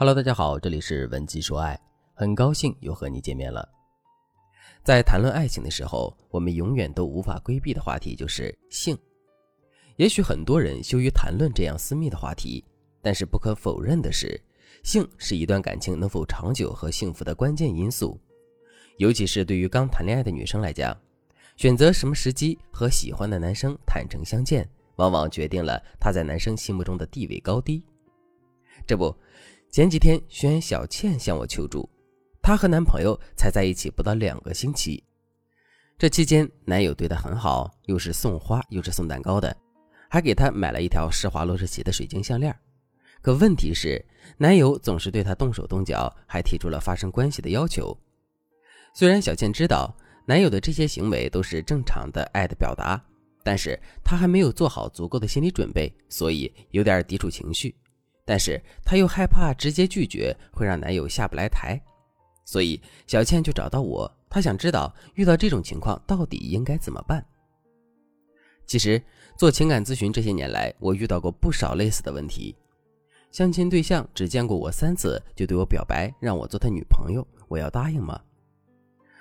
Hello，大家好，这里是文姬说爱，很高兴又和你见面了。在谈论爱情的时候，我们永远都无法规避的话题就是性。也许很多人羞于谈论这样私密的话题，但是不可否认的是，性是一段感情能否长久和幸福的关键因素。尤其是对于刚谈恋爱的女生来讲，选择什么时机和喜欢的男生坦诚相见，往往决定了她在男生心目中的地位高低。这不。前几天，轩小倩向我求助，她和男朋友才在一起不到两个星期，这期间男友对她很好，又是送花又是送蛋糕的，还给她买了一条施华洛世奇的水晶项链。可问题是，男友总是对她动手动脚，还提出了发生关系的要求。虽然小倩知道男友的这些行为都是正常的爱的表达，但是她还没有做好足够的心理准备，所以有点抵触情绪。但是她又害怕直接拒绝会让男友下不来台，所以小倩就找到我，她想知道遇到这种情况到底应该怎么办。其实做情感咨询这些年来，我遇到过不少类似的问题。相亲对象只见过我三次就对我表白，让我做他女朋友，我要答应吗？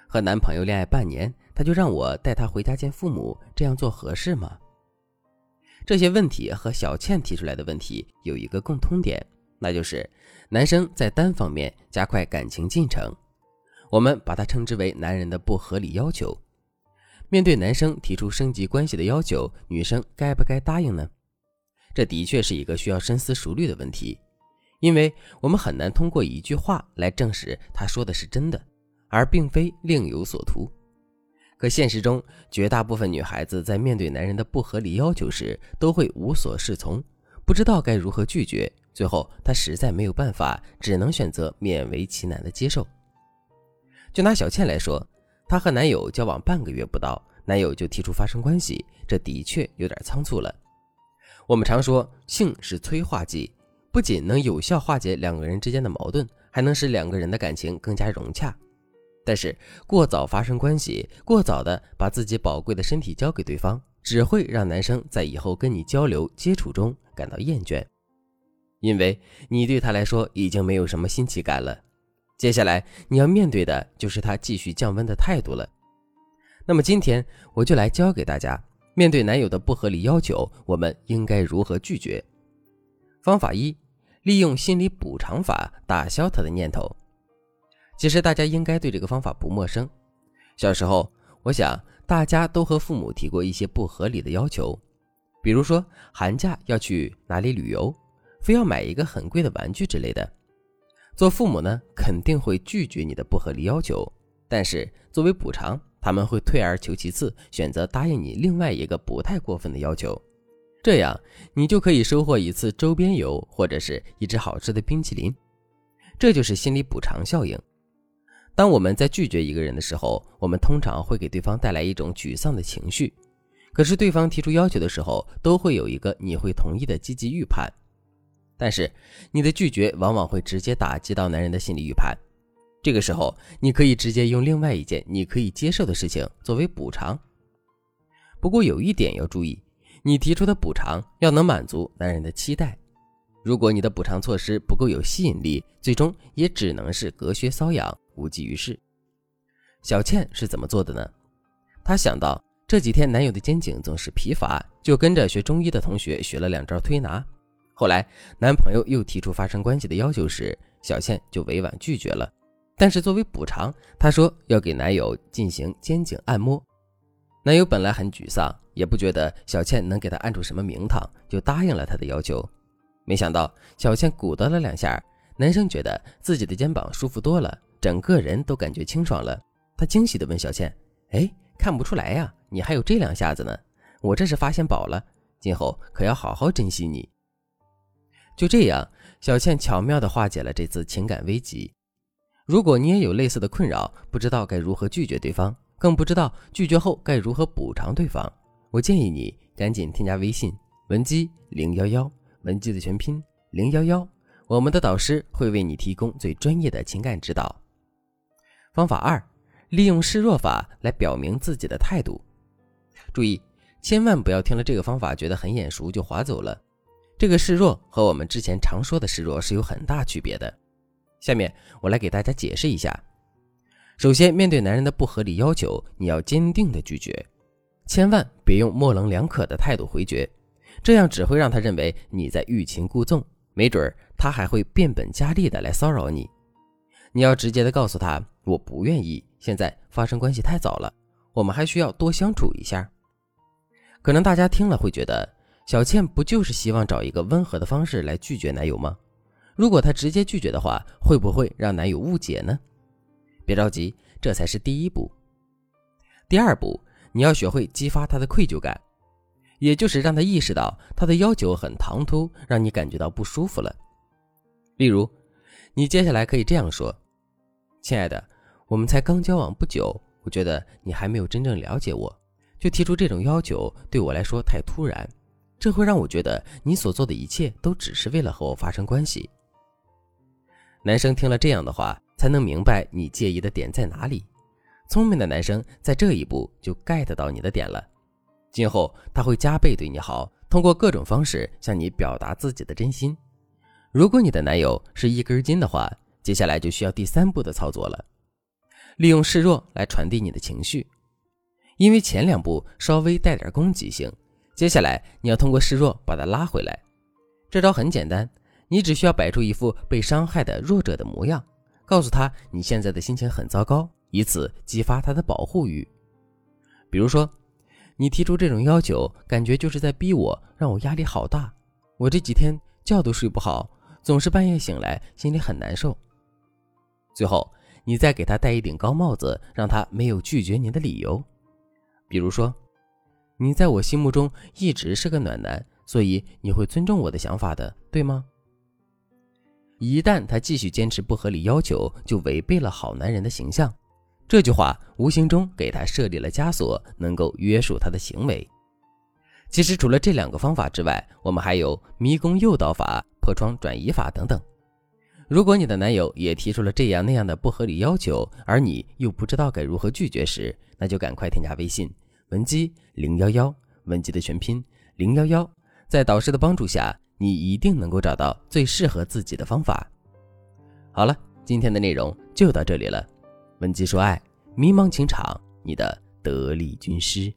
和男朋友恋爱半年，他就让我带他回家见父母，这样做合适吗？这些问题和小倩提出来的问题有一个共通点，那就是男生在单方面加快感情进程，我们把它称之为男人的不合理要求。面对男生提出升级关系的要求，女生该不该答应呢？这的确是一个需要深思熟虑的问题，因为我们很难通过一句话来证实他说的是真的，而并非另有所图。可现实中，绝大部分女孩子在面对男人的不合理要求时，都会无所适从，不知道该如何拒绝。最后，她实在没有办法，只能选择勉为其难的接受。就拿小倩来说，她和男友交往半个月不到，男友就提出发生关系，这的确有点仓促了。我们常说，性是催化剂，不仅能有效化解两个人之间的矛盾，还能使两个人的感情更加融洽。但是过早发生关系，过早的把自己宝贵的身体交给对方，只会让男生在以后跟你交流接触中感到厌倦，因为你对他来说已经没有什么新奇感了。接下来你要面对的就是他继续降温的态度了。那么今天我就来教给大家，面对男友的不合理要求，我们应该如何拒绝。方法一，利用心理补偿法打消他的念头。其实大家应该对这个方法不陌生。小时候，我想大家都和父母提过一些不合理的要求，比如说寒假要去哪里旅游，非要买一个很贵的玩具之类的。做父母呢，肯定会拒绝你的不合理要求，但是作为补偿，他们会退而求其次，选择答应你另外一个不太过分的要求。这样，你就可以收获一次周边游，或者是一只好吃的冰淇淋。这就是心理补偿效应。当我们在拒绝一个人的时候，我们通常会给对方带来一种沮丧的情绪。可是对方提出要求的时候，都会有一个你会同意的积极预判。但是你的拒绝往往会直接打击到男人的心理预判。这个时候，你可以直接用另外一件你可以接受的事情作为补偿。不过有一点要注意，你提出的补偿要能满足男人的期待。如果你的补偿措施不够有吸引力，最终也只能是隔靴搔痒。无济于事。小倩是怎么做的呢？她想到这几天男友的肩颈总是疲乏，就跟着学中医的同学学了两招推拿。后来男朋友又提出发生关系的要求时，小倩就委婉拒绝了。但是作为补偿，她说要给男友进行肩颈按摩。男友本来很沮丧，也不觉得小倩能给他按出什么名堂，就答应了他的要求。没想到小倩鼓捣了两下，男生觉得自己的肩膀舒服多了。整个人都感觉清爽了，他惊喜地问小倩：“哎，看不出来呀，你还有这两下子呢，我这是发现宝了，今后可要好好珍惜你。”就这样，小倩巧妙地化解了这次情感危机。如果你也有类似的困扰，不知道该如何拒绝对方，更不知道拒绝后该如何补偿对方，我建议你赶紧添加微信文姬零幺幺，文姬的全拼零幺幺，我们的导师会为你提供最专业的情感指导。方法二，利用示弱法来表明自己的态度。注意，千万不要听了这个方法觉得很眼熟就划走了。这个示弱和我们之前常说的示弱是有很大区别的。下面我来给大家解释一下。首先，面对男人的不合理要求，你要坚定的拒绝，千万别用模棱两可的态度回绝，这样只会让他认为你在欲擒故纵，没准儿他还会变本加厉的来骚扰你。你要直接的告诉他，我不愿意，现在发生关系太早了，我们还需要多相处一下。可能大家听了会觉得，小倩不就是希望找一个温和的方式来拒绝男友吗？如果她直接拒绝的话，会不会让男友误解呢？别着急，这才是第一步。第二步，你要学会激发他的愧疚感，也就是让他意识到他的要求很唐突，让你感觉到不舒服了。例如，你接下来可以这样说：“亲爱的，我们才刚交往不久，我觉得你还没有真正了解我，就提出这种要求，对我来说太突然，这会让我觉得你所做的一切都只是为了和我发生关系。”男生听了这样的话。才能明白你介意的点在哪里。聪明的男生在这一步就 get 到你的点了，今后他会加倍对你好，通过各种方式向你表达自己的真心。如果你的男友是一根筋的话，接下来就需要第三步的操作了，利用示弱来传递你的情绪。因为前两步稍微带点攻击性，接下来你要通过示弱把他拉回来。这招很简单，你只需要摆出一副被伤害的弱者的模样。告诉他你现在的心情很糟糕，以此激发他的保护欲。比如说，你提出这种要求，感觉就是在逼我，让我压力好大。我这几天觉都睡不好，总是半夜醒来，心里很难受。最后，你再给他戴一顶高帽子，让他没有拒绝你的理由。比如说，你在我心目中一直是个暖男，所以你会尊重我的想法的，对吗？一旦他继续坚持不合理要求，就违背了好男人的形象。这句话无形中给他设立了枷锁，能够约束他的行为。其实除了这两个方法之外，我们还有迷宫诱导法、破窗转移法等等。如果你的男友也提出了这样那样的不合理要求，而你又不知道该如何拒绝时，那就赶快添加微信文姬零幺幺，文姬的全拼零幺幺，在导师的帮助下。你一定能够找到最适合自己的方法。好了，今天的内容就到这里了。文姬说爱，迷茫情场，你的得力军师。